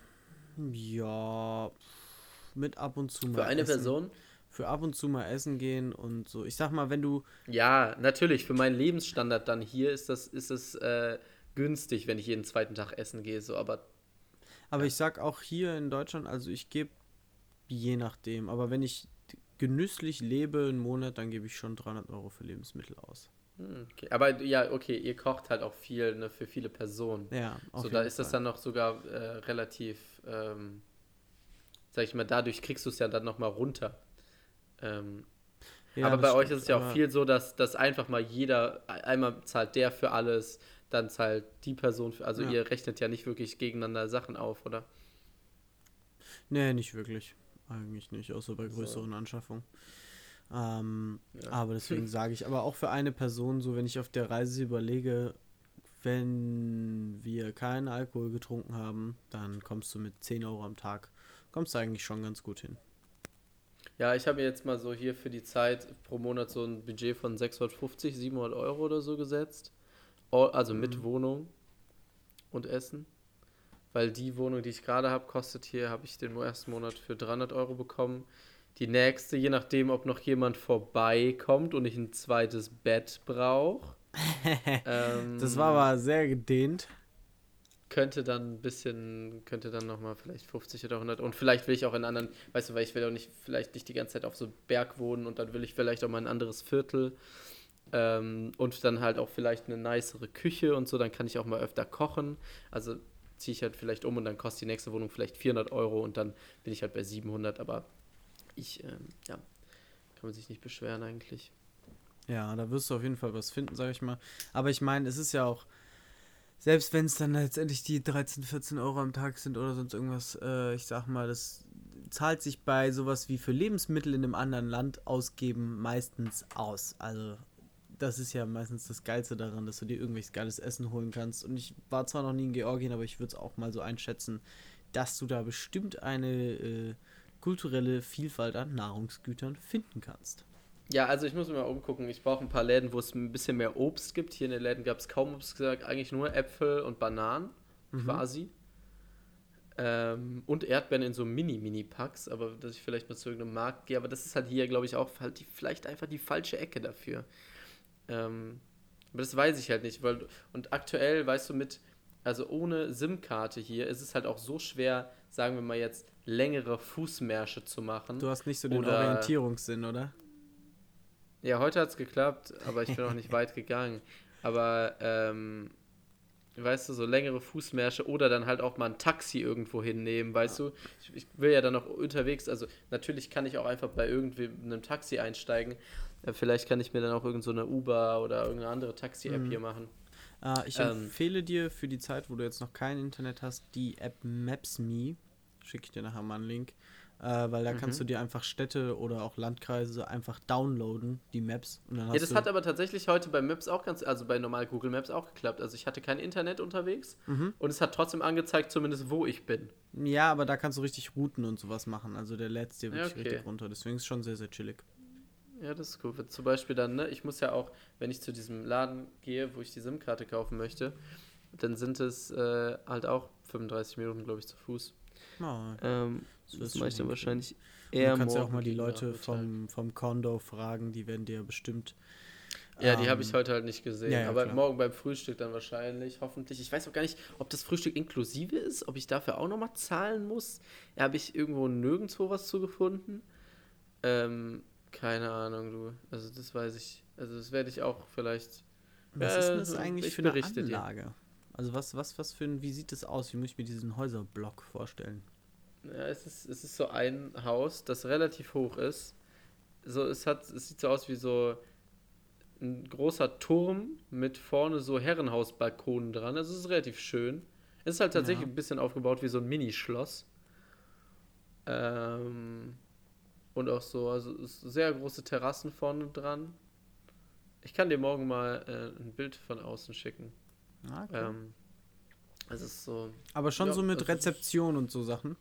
Ja, mit ab und zu mal. für eine essen. Person. Für ab und zu mal essen gehen und so. Ich sag mal, wenn du. Ja, natürlich. Für meinen Lebensstandard dann hier ist das, ist es äh, günstig, wenn ich jeden zweiten Tag essen gehe. So, aber Aber ich sag auch hier in Deutschland, also ich gebe je nachdem. Aber wenn ich genüsslich lebe einen Monat, dann gebe ich schon 300 Euro für Lebensmittel aus. hm, okay. aber ja, okay, ihr kocht halt auch viel ne, für viele Personen. Ja, auf so, da ist das Fall. dann noch sogar äh, relativ, ähm, sag ich mal, dadurch kriegst du es ja dann nochmal runter. Ähm, Ja, aber das bei euch stimmt, ist es ja auch viel so, dass, dass einfach mal jeder, einmal zahlt der für alles, dann zahlt die Person für, also Ja. ihr rechnet ja nicht wirklich gegeneinander Sachen auf, oder? Nee, nicht wirklich. Eigentlich nicht, außer bei größeren Anschaffungen. Ähm, Ja. Aber deswegen [LAUGHS] sage ich, aber auch für eine Person, so wenn ich auf der Reise überlege, wenn wir keinen Alkohol getrunken haben, dann kommst du mit 10 Euro am Tag, kommst du eigentlich schon ganz gut hin. Ja, ich habe mir jetzt mal so hier für die Zeit pro Monat so ein Budget von 650, 700 Euro oder so gesetzt. Also mit Mhm. Wohnung und Essen. Weil die Wohnung, die ich gerade habe, kostet hier, habe ich den ersten Monat für 300 Euro bekommen. Die nächste, je nachdem, ob noch jemand vorbeikommt und ich ein zweites Bett brauche. [LAUGHS] ähm, Das war aber sehr gedehnt. könnte dann ein bisschen, könnte dann nochmal vielleicht 50 oder 100 und vielleicht will ich auch in anderen, weißt du, weil ich will auch nicht, vielleicht nicht die ganze Zeit auf so Berg wohnen und dann will ich vielleicht auch mal ein anderes Viertel ähm, und dann halt auch vielleicht eine nicere Küche und so, dann kann ich auch mal öfter kochen, also ziehe ich halt vielleicht um und dann kostet die nächste Wohnung vielleicht 400 Euro und dann bin ich halt bei 700, aber ich, ähm, ja, kann man sich nicht beschweren eigentlich. Ja, da wirst du auf jeden Fall was finden, sag ich mal. Aber ich meine, es ist ja auch, selbst wenn es dann letztendlich die 13, 14 Euro am Tag sind oder sonst irgendwas, äh, ich sag mal, das zahlt sich bei sowas wie für Lebensmittel in einem anderen Land ausgeben meistens aus. Also das ist ja meistens das Geilste daran, dass du dir irgendwelches geiles Essen holen kannst. Und ich war zwar noch nie in Georgien, aber ich würde es auch mal so einschätzen, dass du da bestimmt eine äh, kulturelle Vielfalt an Nahrungsgütern finden kannst. Ja, also ich muss mir mal umgucken. Ich brauche ein paar Läden, wo es ein bisschen mehr Obst gibt. Hier in den Läden gab es kaum Obst, gesagt, eigentlich nur Äpfel und Bananen, Mhm. quasi. Ähm, und Erdbeeren in so Mini-Mini-Packs, aber dass ich vielleicht mal zu irgendeinem Markt gehe. Aber das ist halt hier, glaube ich, auch halt die, vielleicht einfach die falsche Ecke dafür. Ähm, aber das weiß ich halt nicht. Weil, und aktuell, weißt du, mit, also ohne SIM-Karte hier, ist es halt auch so schwer, sagen wir mal jetzt, längere Fußmärsche zu machen. Du hast nicht so den Oder- Orientierungssinn, oder? Ja, heute hat es geklappt, aber ich bin auch nicht weit gegangen. Aber, ähm, weißt du, so längere Fußmärsche oder dann halt auch mal ein Taxi irgendwo hinnehmen, weißt du? Ich, ich will ja dann noch unterwegs, also natürlich kann ich auch einfach bei irgendwem einem Taxi einsteigen. Äh, vielleicht kann ich mir dann auch irgend so eine Uber oder irgendeine andere Taxi-App Mhm. hier machen. Äh, ich Ähm. empfehle dir für die Zeit, wo du jetzt noch kein Internet hast, die App Maps.me. Schicke ich dir nachher mal einen Link. Äh, weil da kannst Mhm. du dir einfach Städte oder auch Landkreise einfach downloaden, die Maps. Und dann hast Ja, das hat aber tatsächlich heute bei Maps auch ganz, also bei normal Google Maps auch geklappt. Also ich hatte kein Internet unterwegs Mhm. und es hat trotzdem angezeigt, zumindest wo ich bin. Ja, aber da kannst du richtig Routen und sowas machen. Also der lädt dir Ja, wirklich okay. richtig runter. Deswegen ist es schon sehr, sehr chillig. Ja, das ist cool. Zum Beispiel dann, ne, ich muss ja auch, wenn ich zu diesem Laden gehe, wo ich die SIM-Karte kaufen möchte, dann sind es äh, halt auch 35 Minuten, glaube ich, zu Fuß. Ja, Ähm, Das mache ich dann wahrscheinlich eher du kannst ja auch mal die Leute vom, vom Condo fragen, die werden dir bestimmt. Ja, die habe ich ähm, heute halt nicht gesehen. ja, ja, aber klar. morgen beim Frühstück dann wahrscheinlich, hoffentlich. Ich weiß auch gar nicht, ob das Frühstück inklusive ist, ob ich dafür auch nochmal zahlen muss. Ja, habe ich irgendwo nirgendwo was zugefunden. Ähm, keine Ahnung, du. Also das weiß ich. Also das werde ich auch vielleicht. Was Ja, ist denn das ich eigentlich für eine berichte dir. Anlage? Also was, was, was für ein, wie sieht das aus? Wie muss ich mir diesen Häuserblock vorstellen? Ja, es ist, es ist so ein Haus, das relativ hoch ist. So, es hat, es sieht so aus wie so ein großer Turm mit vorne so Herrenhausbalkonen dran. Also es ist relativ schön. Es ist halt tatsächlich Ja. ein bisschen aufgebaut wie so ein Minischloss. Ähm, und auch so, also sehr große Terrassen vorne dran. Ich kann dir morgen mal äh, ein Bild von außen schicken. Ah, okay. Ähm, es ist so, Aber schon ja, so mit also- Rezeption und so Sachen.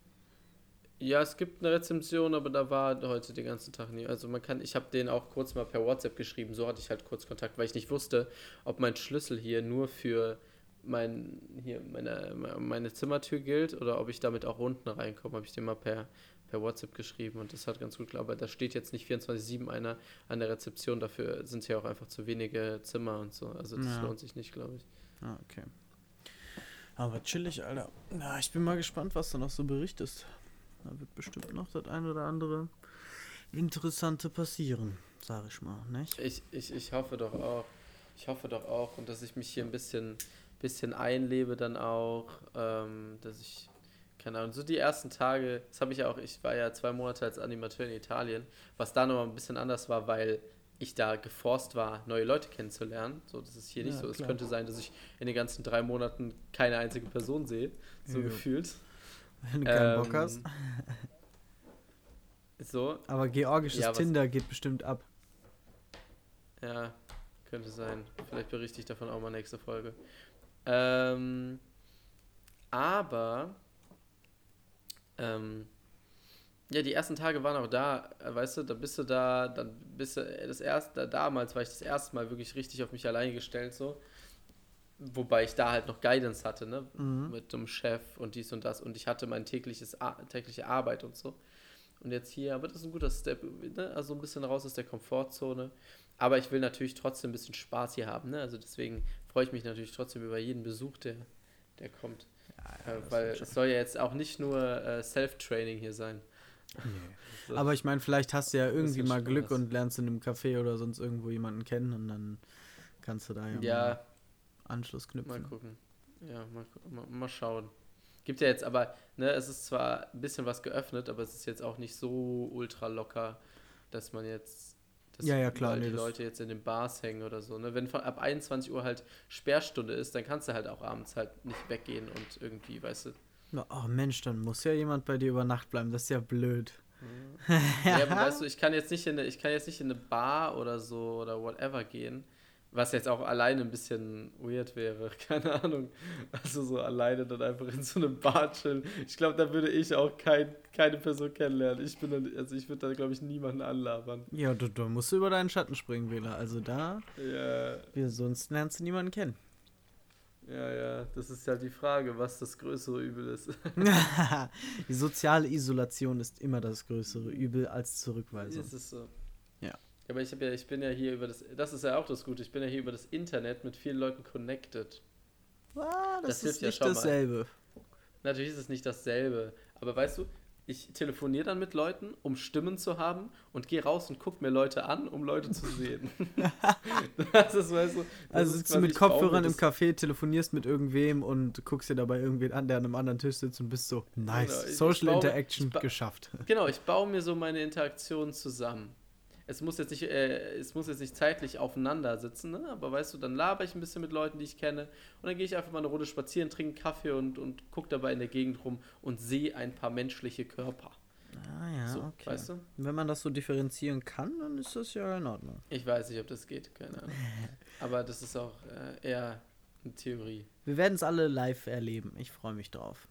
Ja, es gibt eine Rezension, aber da war heute den ganzen Tag nie. Also man kann, ich habe den auch kurz mal per WhatsApp geschrieben, so hatte ich halt kurz Kontakt, weil ich nicht wusste, ob mein Schlüssel hier nur für mein, hier meine, meine Zimmertür gilt oder ob ich damit auch unten reinkomme. Habe ich den mal per, per WhatsApp geschrieben und das hat ganz gut geklappt. Aber da steht jetzt nicht 24-7 einer an der Rezeption, dafür sind hier auch einfach zu wenige Zimmer und so. Also das Ja. lohnt sich nicht, glaube ich. Ah, okay. Aber chillig, Alter. Ja, ich bin mal gespannt, was du noch so berichtest. Da wird bestimmt noch das ein oder andere Interessante passieren, sag ich mal, nicht? Ich, ich, ich hoffe doch auch. Ich hoffe doch auch. Und dass ich mich hier ein bisschen, bisschen einlebe dann auch. Ähm, dass ich, keine Ahnung, so die ersten Tage, das habe ich ja auch, ich war ja zwei Monate als Animateur in Italien, was da nochmal ein bisschen anders war, weil ich da geforst war, neue Leute kennenzulernen. So, das ist hier nicht Ja, so. Es klar. könnte sein, dass ich in den ganzen drei Monaten keine einzige Person sehe. So Jo. gefühlt. Wenn du keinen Bock Ähm, hast. So, Aber georgisches ja, Tinder geht bestimmt ab. Ja, könnte sein. Vielleicht berichte ich davon auch mal nächste Folge. Ähm, aber, ähm, ja, die ersten Tage waren auch da, weißt du, da bist du da, dann bist du äh, das erste, damals war ich das erste Mal wirklich richtig auf mich allein gestellt, so. Wobei ich da halt noch Guidance hatte, ne? Mhm. Mit dem Chef und dies und das und ich hatte mein tägliches, tägliche Arbeit und so. Und jetzt hier, aber das ist ein guter Step, ne? Also ein bisschen raus aus der Komfortzone. Aber ich will natürlich trotzdem ein bisschen Spaß hier haben, ne? Also deswegen freue ich mich natürlich trotzdem über jeden Besuch, der, der kommt. Ja, äh, weil es soll ja jetzt auch nicht nur äh, Self-Training hier sein. [LAUGHS] So. Aber ich meine, vielleicht hast du ja irgendwie mal Glück Spaß. und lernst in einem Café oder sonst irgendwo jemanden kennen und dann kannst du da ja, mal ja, Anschluss mal knüpfen. gucken. Ja, mal, mal, mal schauen. Gibt ja jetzt aber, ne, es ist zwar ein bisschen was geöffnet, aber es ist jetzt auch nicht so ultra locker, dass man jetzt, dass Ja, ja, klar, nee, die das- Leute jetzt in den Bars hängen oder so. Ne? Wenn von, ab 21 Uhr halt Sperrstunde ist, dann kannst du halt auch abends halt nicht weggehen und irgendwie, weißt du. Na, Oh Mensch, dann muss ja jemand bei dir über Nacht bleiben. Das ist ja blöd. Ja, [LAUGHS] aber weißt du, ich kann jetzt nicht in eine, ich kann jetzt nicht in eine Bar oder so oder whatever gehen, was jetzt auch alleine ein bisschen weird wäre, [LAUGHS] keine Ahnung. Also so alleine dann einfach in so einem Bar chillen. Ich glaube, da würde ich auch kein, keine Person kennenlernen. Ich bin dann, also ich würde da glaube ich niemanden anlabern. Ja, du, du musst über deinen Schatten springen, Wähler. Also da, Ja, wir, sonst lernst du niemanden kennen. ja, ja, das ist halt die Frage, was das größere Übel ist. [LAUGHS] die soziale Isolation ist immer das größere Übel als Zurückweisung. Ist es so. Ja. Aber ich ja, ich bin ja hier über das, das ist ja auch das Gute, ich bin ja hier über das Internet mit vielen Leuten connected. Ah, das, Das hilft ist ja nicht mal. dasselbe. Natürlich ist es nicht dasselbe, aber weißt du, ich telefoniere dann mit Leuten, um Stimmen zu haben und gehe raus und gucke mir Leute an, um Leute zu sehen. [LAUGHS] das ist, weißt du, das Also sitzt du mit Kopfhörern im Café, telefonierst mit irgendwem und guckst dir dabei irgendwen an, der an einem anderen Tisch sitzt und bist so, nice, Genau, ich- ich Social Interaction geschafft. Genau, ich baue mir so meine Interaktionen zusammen. Es muss jetzt nicht, äh, es muss jetzt nicht zeitlich aufeinander sitzen, ne? aber weißt du, dann laber ich ein bisschen mit Leuten, die ich kenne und dann gehe ich einfach mal eine Runde spazieren, trinke einen Kaffee und, und gucke dabei in der Gegend rum und sehe ein paar menschliche Körper. Ah ja, so, okay. weißt du? Wenn man das so differenzieren kann, dann ist das ja in Ordnung. Ich weiß nicht, ob das geht, keine Ahnung. [LAUGHS] Aber das ist auch äh, eher eine Theorie. Wir werden es alle live erleben. Ich freue mich drauf.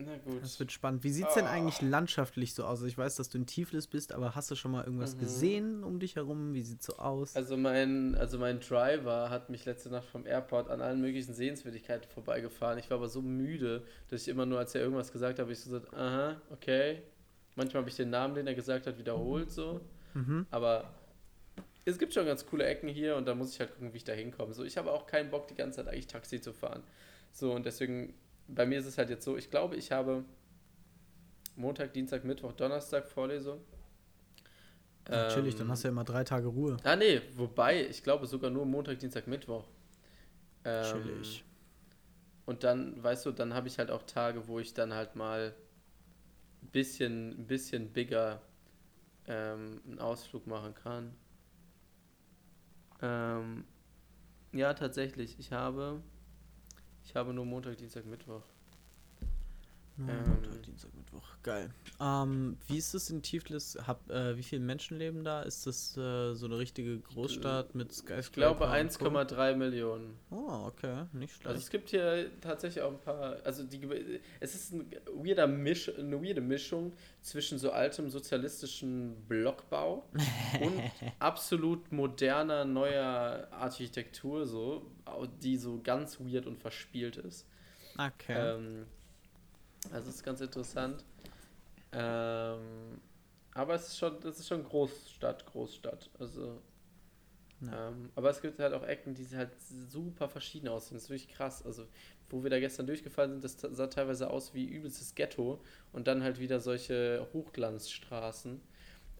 Na gut. Das wird spannend. Wie sieht es denn Ah. eigentlich landschaftlich so aus? Also ich weiß, dass du in Tiflis bist, aber hast du schon mal irgendwas Mhm. gesehen um dich herum? Wie sieht's so aus? Also mein, also mein Driver hat mich letzte Nacht vom Airport an allen möglichen Sehenswürdigkeiten vorbeigefahren. Ich war aber so müde, dass ich immer nur, als er irgendwas gesagt hat, habe ich so gesagt, aha, okay, Manchmal habe ich den Namen, den er gesagt hat, wiederholt so. Mhm. Aber es gibt schon ganz coole Ecken hier und da muss ich halt gucken, wie ich da hinkomme. So, ich habe auch keinen Bock, die ganze Zeit eigentlich Taxi zu fahren. So, und deswegen, bei mir ist es halt jetzt so, ich glaube, ich habe Montag, Dienstag, Mittwoch, Donnerstag Vorlesung. Ja, chillig, dann Ähm, hast du ja immer drei Tage Ruhe. Ah, nee, wobei, ich glaube sogar nur Montag, Dienstag, Mittwoch. Ähm, Chillig. Und dann, weißt du, dann habe ich halt auch Tage, wo ich dann halt mal ein bisschen, ein bisschen bigger ähm, einen Ausflug machen kann. Ähm, ja, tatsächlich. Ich habe, ich habe nur Montag, Dienstag, Mittwoch. Ja, ähm, Montag, Dienstag, Mittwoch. Geil. Ähm, wie ist es in Tiflis? Hab, äh, wie viele Menschen leben da? Ist das äh, so eine richtige Großstadt mit Skyscraper? Ich glaube und Co? 1,3 Millionen. Oh, okay, nicht schlecht. Also es gibt hier tatsächlich auch ein paar, also die, es ist ein weirder Misch, eine weirde Mischung zwischen so altem sozialistischen Blockbau [LAUGHS] und absolut moderner, neuer Architektur, so, die so ganz weird und verspielt ist. okay. Ähm, also es ist ganz interessant. Ähm, aber es ist schon, das ist schon Großstadt, Großstadt. Also Ja. ähm, aber es gibt halt auch Ecken, die halt super verschieden aussehen. Das ist wirklich krass. Also, wo wir da gestern durchgefallen sind, das sah teilweise aus wie übelstes Ghetto und dann halt wieder solche Hochglanzstraßen.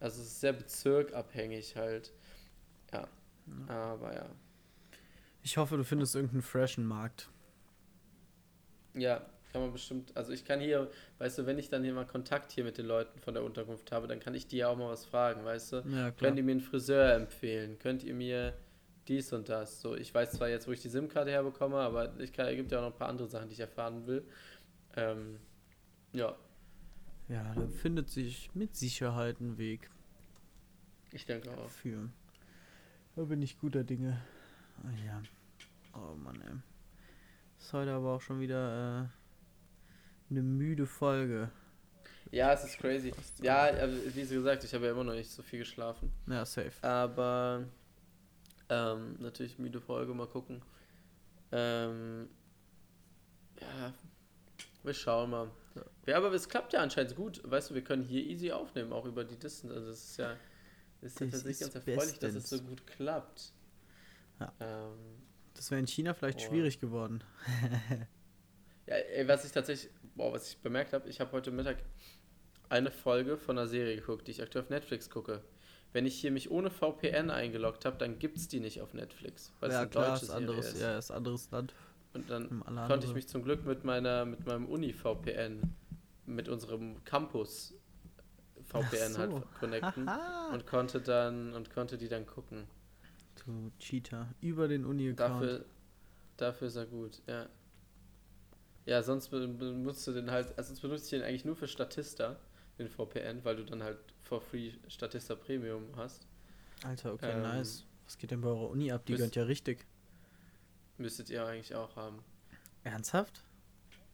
Also, es ist sehr bezirkabhängig halt. Ja. Aber ja. ich hoffe, du findest irgendeinen freshen Markt. Ja, kann man bestimmt. Also, ich kann hier, weißt du, wenn ich dann hier mal Kontakt hier mit den Leuten von der Unterkunft habe, dann kann ich die ja auch mal was fragen, weißt du? Ja. Könnt ihr mir einen Friseur empfehlen? Könnt ihr mir dies und das? So, ich weiß zwar jetzt, wo ich die SIM-Karte herbekomme, aber es gibt ja auch noch ein paar andere Sachen, die ich erfahren will. Ähm, ja, Ja, da findet sich mit Sicherheit ein Weg ich denke auch. für. Da bin ich guter Dinge. Ah, ja. Oh Mann, ey. Ist heute aber auch schon wieder äh, eine müde Folge. Ja, es ist crazy. Ja, also, wie so gesagt, ich habe ja immer noch nicht so viel geschlafen. Ja, safe. Aber ähm, natürlich müde Folge, mal gucken. Ähm, ja, wir schauen mal. Ja, aber es klappt ja anscheinend gut. Weißt du, wir können hier easy aufnehmen, auch über die Distance. Also es ist ja, es ist ja tatsächlich ganz erfreulich, dass es so gut klappt. Ja. Ähm, Das wäre in China vielleicht Oh. schwierig geworden. [LAUGHS] ja, ey, was ich tatsächlich, boah, was ich bemerkt habe, ich habe heute Mittag eine Folge von einer Serie geguckt, die ich aktuell auf Netflix gucke. Wenn ich hier mich ohne VPN eingeloggt habe, dann gibt es die nicht auf Netflix, weil es ja, eine klar, deutsche ist Serie anderes, ist. ja, ist anderes Land. Und dann konnte ich andere. mich zum Glück mit meiner mit meinem Uni VPN mit unserem Campus VPN halt so. connecten Haha. und konnte dann und konnte die dann gucken. Du Cheater. Über den Uni-Account. Dafür dafür ist er gut, ja. Ja, sonst be- benutzt du den halt, also sonst benutze ich den eigentlich nur für Statista, den VPN, weil du dann halt for free Statista Premium hast. Alter, okay, Ähm, nice. Was geht denn bei eurer Uni ab? Die müsst- gönnt ja richtig. Müsstet ihr eigentlich auch haben. Ernsthaft?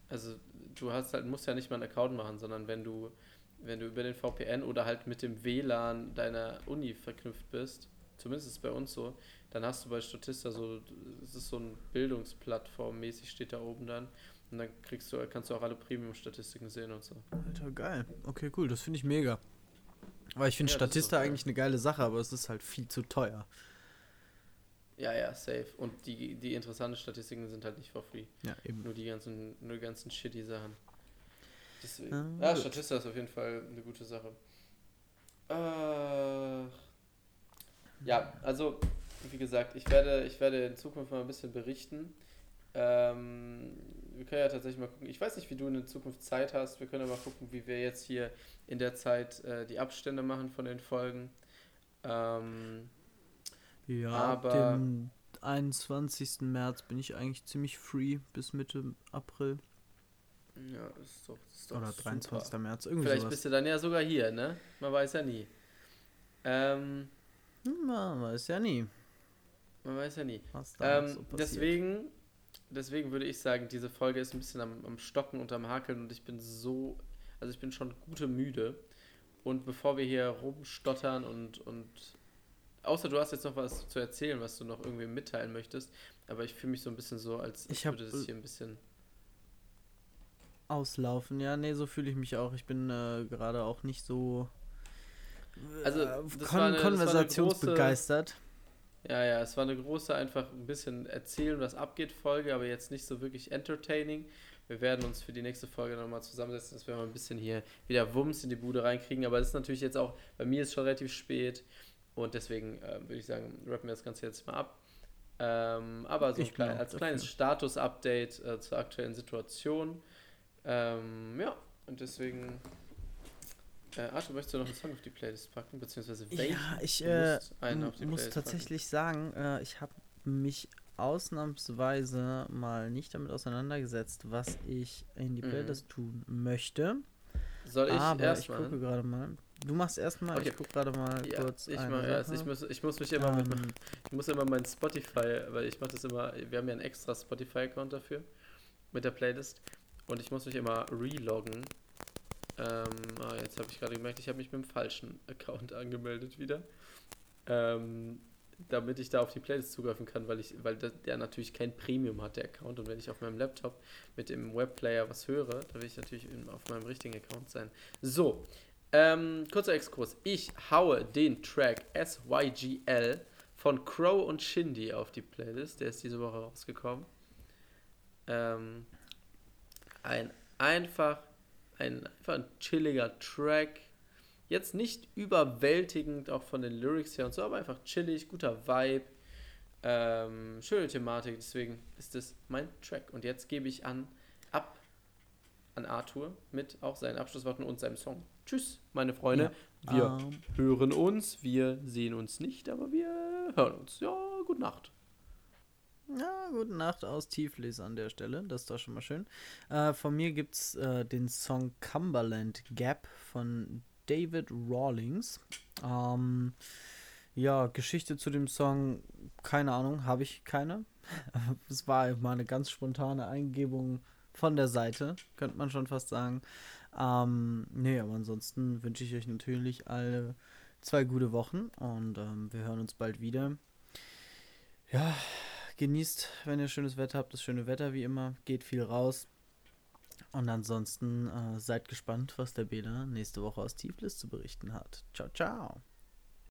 Also du hast halt, musst ja nicht mal einen Account machen, sondern wenn du, wenn du über den VPN oder halt mit dem WLAN deiner Uni verknüpft bist, zumindest ist es bei uns so, dann hast du bei Statista so, es ist so ein Bildungsplattform mäßig steht da oben dann und dann kriegst du, kannst du auch alle Premium-Statistiken sehen und so. Alter, geil. Okay, cool. Das finde ich mega. Weil ich finde Ja, Statista eigentlich eine geile Sache, aber es ist halt viel zu teuer. Ja, ja, safe. Und die, die interessanten Statistiken sind halt nicht for free. Ja, eben. Nur die ganzen, nur die ganzen shitty Sachen. Deswegen. Ah, ja. Statista ist auf jeden Fall eine gute Sache. Äh, ja, also, wie gesagt, ich werde, ich werde in Zukunft mal ein bisschen berichten. Ähm, wir können ja tatsächlich mal gucken. Ich weiß nicht, wie du in der Zukunft Zeit hast. Wir können mal gucken, wie wir jetzt hier in der Zeit äh, die Abstände machen von den Folgen. Ähm, Ja, Aber- ab dem 21. März bin ich eigentlich ziemlich free bis Mitte April. ja, ist doch, ist doch Oder super. 23. März, irgendwie Vielleicht sowas. bist du dann ja sogar hier, ne? Man weiß ja nie. Ähm, Hm, Man weiß ja nie, man weiß ja nie. was da Ähm, so passiert. deswegen, deswegen würde ich sagen, diese Folge ist ein bisschen am, am Stocken und am Hakeln und ich bin so, also ich bin schon gute müde. Und bevor wir hier rumstottern und, und außer du hast jetzt noch was zu erzählen, was du noch irgendwie mitteilen möchtest, aber ich fühle mich so ein bisschen so, als, als Ich würde das hier ein bisschen. auslaufen. Ja, nee, so fühle ich mich auch. Ich bin äh, gerade auch nicht so Also, äh, kon konversationsbegeistert. Ja, ja, es war eine große, einfach ein bisschen erzählen, was abgeht Folge, aber jetzt nicht so wirklich entertaining. Wir werden uns für die nächste Folge nochmal zusammensetzen, dass wir mal ein bisschen hier wieder Wumms in die Bude reinkriegen. Aber das ist natürlich jetzt auch, bei mir ist schon relativ spät und deswegen äh, würde ich sagen, rappen wir das Ganze jetzt mal ab. Ähm, aber so klein, als kleines Status-Update äh, zur aktuellen Situation. Ähm, ja, und deswegen. Äh, Arthur, möchtest du noch einen Song auf die Playlist packen? Beziehungsweise welchen? Ja, ich äh, musst einen auf die muss Playlist packen. tatsächlich sagen, äh, ich habe mich ausnahmsweise mal nicht damit auseinandergesetzt, was ich in die Mhm. Playlist tun möchte. Soll ich aber ich erstmal? gucke gerade mal. Du machst erstmal, Okay. ich gucke gerade mal Ja, kurz. ich eine erst. Ich muss, ich muss mich immer mit, Ähm, ich muss immer mein Spotify, weil ich mache das immer, wir haben ja einen extra Spotify-Account dafür mit der Playlist und ich muss mich immer reloggen. Ähm, ah, jetzt habe ich gerade gemerkt, ich habe mich mit dem falschen Account angemeldet wieder. Ähm, damit ich da auf die Playlist zugreifen kann, weil ich, weil der, natürlich kein Premium hat, der Account. Und wenn ich auf meinem Laptop mit dem Webplayer was höre, dann will ich natürlich auf meinem richtigen Account sein. So, ähm, kurzer Exkurs. Ich haue den Track SYGL von Crow und Shindy auf die Playlist. Der ist diese Woche rausgekommen. Ähm, ein einfach, ein einfach ein chilliger Track. Jetzt nicht überwältigend, auch von den Lyrics her und so, aber einfach chillig, guter Vibe. Ähm, schöne Thematik, deswegen ist es mein Track. Und jetzt gebe ich an, ab an Arthur mit auch seinen Abschlussworten und seinem Song. Tschüss, meine Freunde. Wir ähm, hören uns, wir sehen uns nicht, aber wir hören uns. Ja, gute Nacht. Ja, gute Nacht aus Tiflis an der Stelle. Das ist doch schon mal schön. Äh, von mir gibt es äh, den Song Cumberland Gap von David Rawlings. Ähm, ja, Geschichte zu dem Song, keine Ahnung, habe ich keine. [LAUGHS] Es war mal eine ganz spontane Eingebung von der Seite, könnte man schon fast sagen. Ähm, nee, aber ansonsten wünsche ich euch natürlich alle zwei gute Wochen und ähm, wir hören uns bald wieder. Ja, genießt, wenn ihr schönes Wetter habt, das schöne Wetter wie immer. Geht viel raus. Und ansonsten äh, seid gespannt, was der Bela nächste Woche aus Tiflis zu berichten hat. Ciao, ciao.